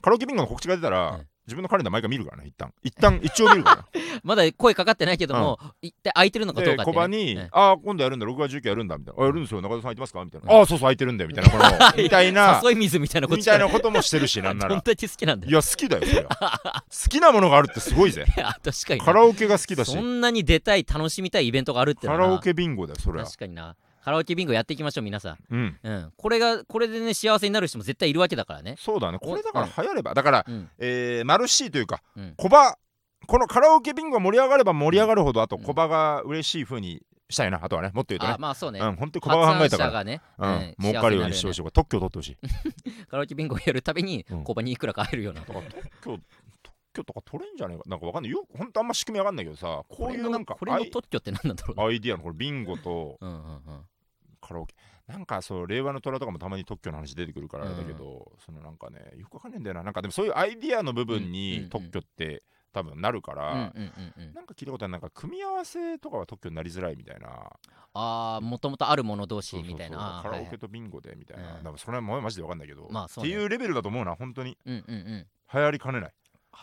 S2: カラオケビンゴの告知が出たら、
S1: うん
S2: 自分のカレンダー毎回見るからね一旦。一旦 一応見るから。
S1: まだ声かかってないけども、一体空いてるのかどう
S2: で
S1: かって、ね、
S2: コバに、
S1: うん。
S2: ああ今度やるんだ6月19やるんだみたいな。あやるんですよ中田さん空いてますか？みたいな、ああそうそう空いてるんだよみたいなこのみたいな
S1: 誘い水みたいな。こっ
S2: みたいなこともしてるしなんなら。
S1: 好きなんだ
S2: い
S1: よ
S2: や好きだよそりゃ好きなものがあるってすごいぜ。
S1: あ確かにな。
S2: カラオケが好きだし。
S1: そんなに出たい楽しみたいイベントがあるって
S2: カラオケビンゴだよそりゃ
S1: 確かになカラオケビンゴやっていきましょう皆さ
S2: うん。
S1: ん、うん、これがこれでね幸せになる人も絶対いるわけだからね。
S2: そうだね。これだから流行れば。だから、
S1: うん。
S2: えー、マルシーというか、
S1: うん。
S2: コバこのカラオケビンゴが盛り上がれば盛り上がるほどあと
S1: うん。
S2: コバが嬉しい風にしたいな。あとはねもっと言うとね。
S1: あまあそうね、
S2: うん本当にコバが考えたから。
S1: がね、
S2: うん、儲かるようにしてほしい特許を取ってほしい。
S1: カラオケビンゴをやるたびに
S2: うん。
S1: コバにいくらか入るような。
S2: だから特許特許とか取れんじゃねえか。なんかわかんない。よ本当あんま仕組みわかんないけどさこういうなんか
S1: これの
S2: アイ
S1: 特許って何なんだろうな
S2: アイディアのこれビンゴと
S1: うんうんうん
S2: カラオケ。なんかそう令和の虎とかもたまに特許の話出てくるからあれだけど、そのなんかねよくわかんない。んだよななんかでもそういうアイディアの部分
S1: うんうんうん
S2: に特許って多分なるから、
S1: うんうんうんうん。
S2: なんか聞いたことはなんか組み合わせとかは特許になりづらいみたいな。
S1: ああもともとあるもの同士みたいな。
S2: カラ
S1: はいはい。
S2: オケとビンゴでみたいな、
S1: うん。
S2: なんかそれはもうマジでわかんないけど、
S1: まあそうね。
S2: っていうレベルだと思うな本当に。
S1: うんうんうん。
S2: 流行りかねない、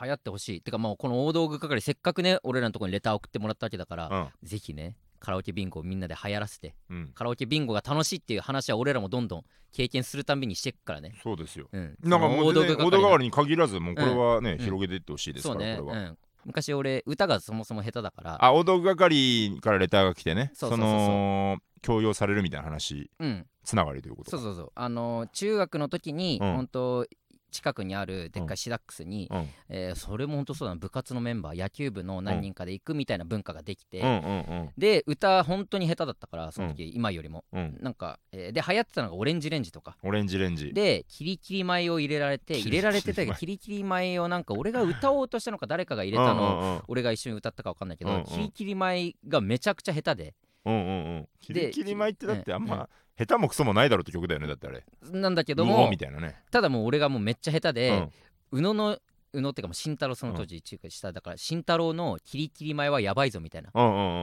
S1: 流行ってほしい。てかもうこの大道具係せっかくね俺らのところにレター送ってもらったわけだから、ぜひねカラオケビンゴをみんなで流行らせて
S2: うん。うん
S1: カラオケビンゴが楽しいっていう話は俺らもどんどん経験するたんびにしていくからね。
S2: そうですよ。
S1: うん。
S2: なんかもう大道代わりに限らずもうこれはね、
S1: ん。
S2: 広げていってほしいですから、これは、
S1: 昔俺歌がそもそも下手だから。
S2: あ大道具係からレターが来てね。
S1: そ
S2: の強要されるみたいな話。
S1: うん。
S2: つながりということ
S1: そうそうそう。あのー中学の時に、
S2: うん。
S1: 本当近くにあるでっかいシダックスに、
S2: うん。
S1: えーそれも本当そうだな部活のメンバー野球部の何人かで行くみたいな文化ができて、
S2: うんうんうん
S1: で歌本当に下手だったからその時、今よりも。
S2: うん。
S1: なんか、えーで流行ってたのがオレンジレンジとか。
S2: オレンジレンジ。
S1: でキリキリ米を入れられて入れられてたけど
S2: キ
S1: キリキリ米をなんか俺が歌おうとしたのか誰かが入れたのを、
S2: うんうん。
S1: 俺が一緒に歌ったか分かんないけど、
S2: うんうん
S1: キリキリ米がめちゃくちゃ下手で。
S2: うんうんうん。キリキリ米ってだってあん
S1: うん
S2: ま下手もクソもないだろうって曲だよねだってあれ。
S1: なんだけども
S2: みたいなね。
S1: ただもう俺がもうめっちゃ下手
S2: う
S1: で
S2: ん、
S1: 宇野の宇野ってかもう慎太郎その当時中華しただから慎太郎のキリキリ米はやばいぞみたいな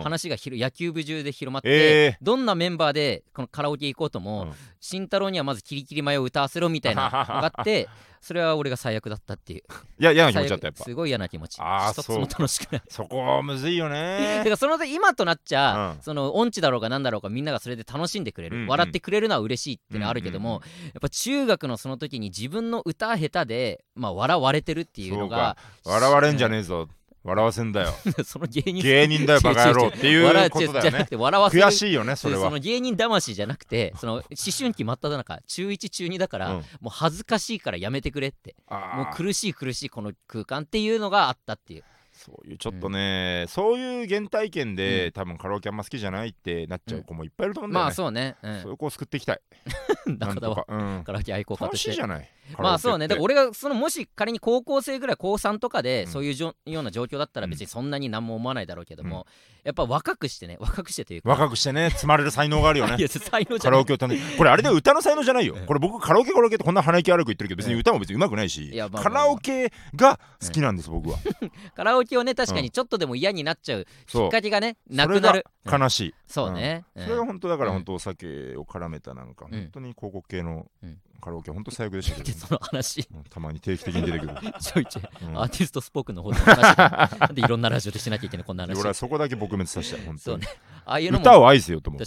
S1: 話が野球部中で広まって、
S2: え
S1: どんなメンバーでこのカラオケ行こうとも、
S2: うん。
S1: 慎太郎にはまずキリキリ米を歌わせろみたいな のがあってそれは俺が最悪だったっていう。
S2: いや嫌な気持
S1: 最
S2: ちだったやっぱ。
S1: 悪すごい嫌な気持ち。
S2: あー
S1: 一つも楽しくない。
S2: そこむずいよね。
S1: てかその今となっちゃ、
S2: うん。
S1: その音痴だろうがなんだろうがみんながそれで楽しんでくれる、
S2: うんうん。
S1: 笑ってくれるのは嬉しいってのはあるけども、
S2: うんうん。
S1: やっぱ中学のその時に自分の歌下手で、まあ、笑われてるっていうのが
S2: 笑われんじゃねえぞ。笑わせんだよ。
S1: その芸人
S2: 芸人だよバカ野郎っていう
S1: 笑
S2: ことだよね。
S1: 笑わせる。
S2: 悔しいよねそれは。
S1: その芸人魂じゃなくてその思春期真っ只中中1中2だから、
S2: うん。
S1: もう恥ずかしいからやめてくれって。もう苦しい苦しいこの空間っていうのがあったっていう
S2: そういうちょっとね、そういう原体験で、
S1: うん。
S2: 多分カラオケあんま好きじゃないってなっちゃう子もいっぱいいると思うんだよね、
S1: まあそうね、う
S2: そういう子を救っていきたい。
S1: ん、だから
S2: なんとか、うん、
S1: カラオケ愛好家と
S2: 楽
S1: して。
S2: しいじゃない
S1: まあそうね。だから
S2: 俺
S1: 俺がそのもし仮に高校生ぐらい高3とかで
S2: うん。
S1: そういうじょ、ような状況だったら別にそんなに何も思わないだろうけども、やっぱ若くしてね。若くしてというか。
S2: 若くしてね。積まれる才能があるよね。
S1: いや才能じ
S2: カ
S1: ゃない。
S2: ラオケを楽しこれあれで歌の才能じゃないよ、
S1: うん。
S2: これ僕カラオケカラオケってこんな鼻息悪く言ってるけど別に
S1: うん。
S2: 歌も別に上手くないし、
S1: いやまあまあ。
S2: カラオケが好きなんです、僕は。
S1: カラオケをね確かにちょっとでも嫌になっちゃうき
S2: そう。
S1: っかけがねなくなる。うん
S2: 悲しい、
S1: そうね、うん。
S2: それが本当だから
S1: うん。
S2: 本当お酒を絡めたなんか
S1: うん。
S2: 本当に広告系の
S1: うん。
S2: カラオケ本当最悪でしたけ
S1: で
S2: ど、
S1: その話？
S2: うん。たまに定期的に出てくる、
S1: ちょいちょい、
S2: うん。
S1: アーティストスポークの方の話なんでいろんなラジオでしなきゃいけないこんな話
S2: 俺はそこだけ撲滅させたよ本当に。
S1: ああいうのも
S2: 歌を愛せよと思う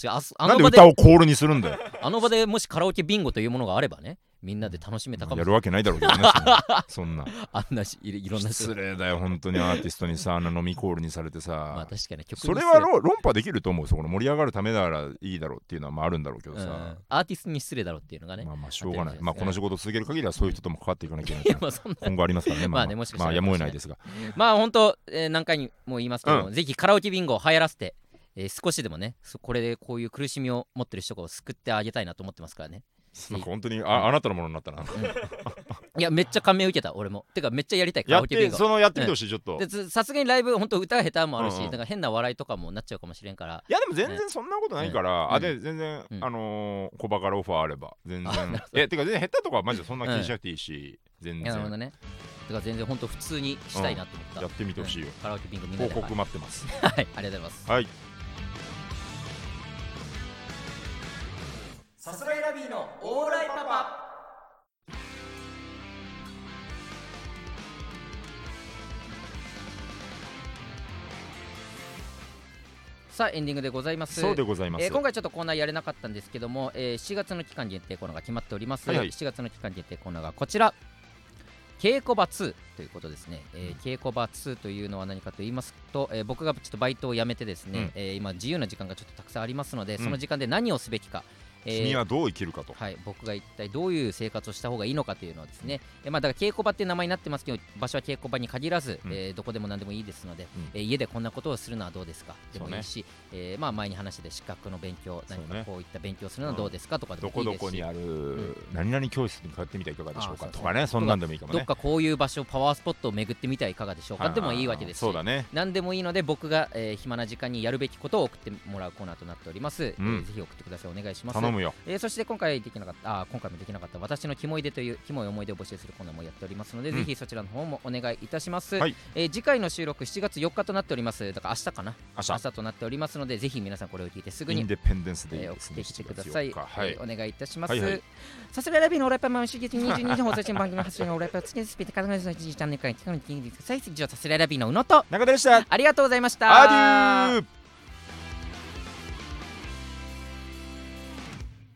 S2: なんで歌をコールにするんだよ。
S1: あの場でもしカラオケビンゴというものがあればねみんなで楽しめたかも。
S2: やるわけないだろうけどね そんな。
S1: あんなしいいろんな人。
S2: 失礼だよ本当にアーティストにさあんな飲みコールにされて
S1: まあ
S2: さ
S1: 確かに曲
S2: それは論論破できると思うそこの盛り上がるためならいいだろうっていうのはまああるんだろうけど
S1: うん。
S2: さ、
S1: アーティストに失礼だろっていうのがね、
S2: まあまあしょうがない。まあこの仕事を続ける限りはそういう人とも関わっていかなきゃい
S1: い
S2: けない。今後ありますからね
S1: まあねもしかしたら
S2: まあやむを得ないですが。
S1: まあ本当、えー何回にも言いますけども、
S2: う
S1: ぜひカラオケビンゴを流行らせて、えー少しでもねそこれでこういう苦しみを持ってる人を救ってあげたいなと思ってますからね
S2: なんか本当にああなたのものになったな。
S1: いやめっちゃ感銘受けた俺も。てかめっちゃやりたいカ
S2: やって
S1: ラオケビンゴ
S2: そのやってみてほしいちょっと。
S1: でつさすがにライブ本当歌下手もあるし、
S2: うんうん。
S1: なんか変な笑いとかもなっちゃうかもしれんから。
S2: いやでも全然そんなことないから、
S1: うん。
S2: あで全然、
S1: うん。
S2: あのー、小バカローファーあれば全
S1: あなる
S2: 然えてか全然下手とかはマジでそんな気にしなくていいし、全然。
S1: いやなるほどね。てか全然本当普通にしたいなと思った、
S2: やってみてほしいよ、
S1: カラオケビンゴみんなで
S2: 報告待ってます。
S1: はい、はいありがとうございます。
S2: はい
S1: さすらいラビーのオーライパパ。さあエンディングでございます。
S2: そうでございます、
S1: えー今回ちょっとコーナーやれなかったんですけども、えー7月の期間限定コーナーが決まっております、
S2: はい。はい
S1: 7月の期間限定コーナーがこちら。稽古場2ということですね、えー稽古場2というのは何かと言いますと、えー僕がちょっとバイトを辞めてですね、
S2: うん。
S1: えー今自由な時間がちょっとたくさんありますので、
S2: うん。
S1: その時間で何をすべきか、えー
S2: 君はどう生きるかと、
S1: はい、僕が一体どういう生活をした方がいいのかというのはですね、えまあ、だから稽古場っていう名前になってますけど場所は稽古場に限らず、
S2: うん。
S1: えーどこでも何でもいいですので、
S2: うん。
S1: えー家でこんなことをするのはどうですか？でもいいし、えーまあ、前に話して資格の勉強何かこういった勉強するのはどうですか？とかで
S2: どこ
S1: もいいですし。
S2: どこにある、
S1: ん。
S2: 何々教室に通ってみてはいかがでしょうか？とかねそんなんでもいいかもね。
S1: どっかこういう場所パワースポットを巡ってみてはいかがでしょうか？でもいいわけです。し
S2: そうだね。
S1: 何でもいいので僕が、えー暇な時間にやるべきことを送ってもらうコーナーとなっております、
S2: うん。
S1: えーぜひ送ってください。お願いします。
S2: 頼むよ。
S1: えーそして今回できなかったあー今回もできなかった私のキモいでというキモい思い出を募集するコーナーもやっておりますので、
S2: うん。
S1: ぜひそちらの方もお願いいたします、
S2: はい。
S1: えー次回の収録7月4日となっております。だから明日かな。
S2: 明日。
S1: 明日となっておりますのでぜひ皆さんこれを聞いてすぐに
S2: インデペンデンスデ
S1: えー送ってきてください、
S2: 7月4日はい。
S1: えーお願いいたします、
S2: はいはい。
S1: さすがラビーのオーライパンマン、週月22時放送中の番組発信のオーライパン、月にスピード、カナダの1時チャンネルから聞くのに聞いてください。以上、さすらいラビーの宇野と、
S2: 中田でした。
S1: ありがとうございました。
S2: アデュー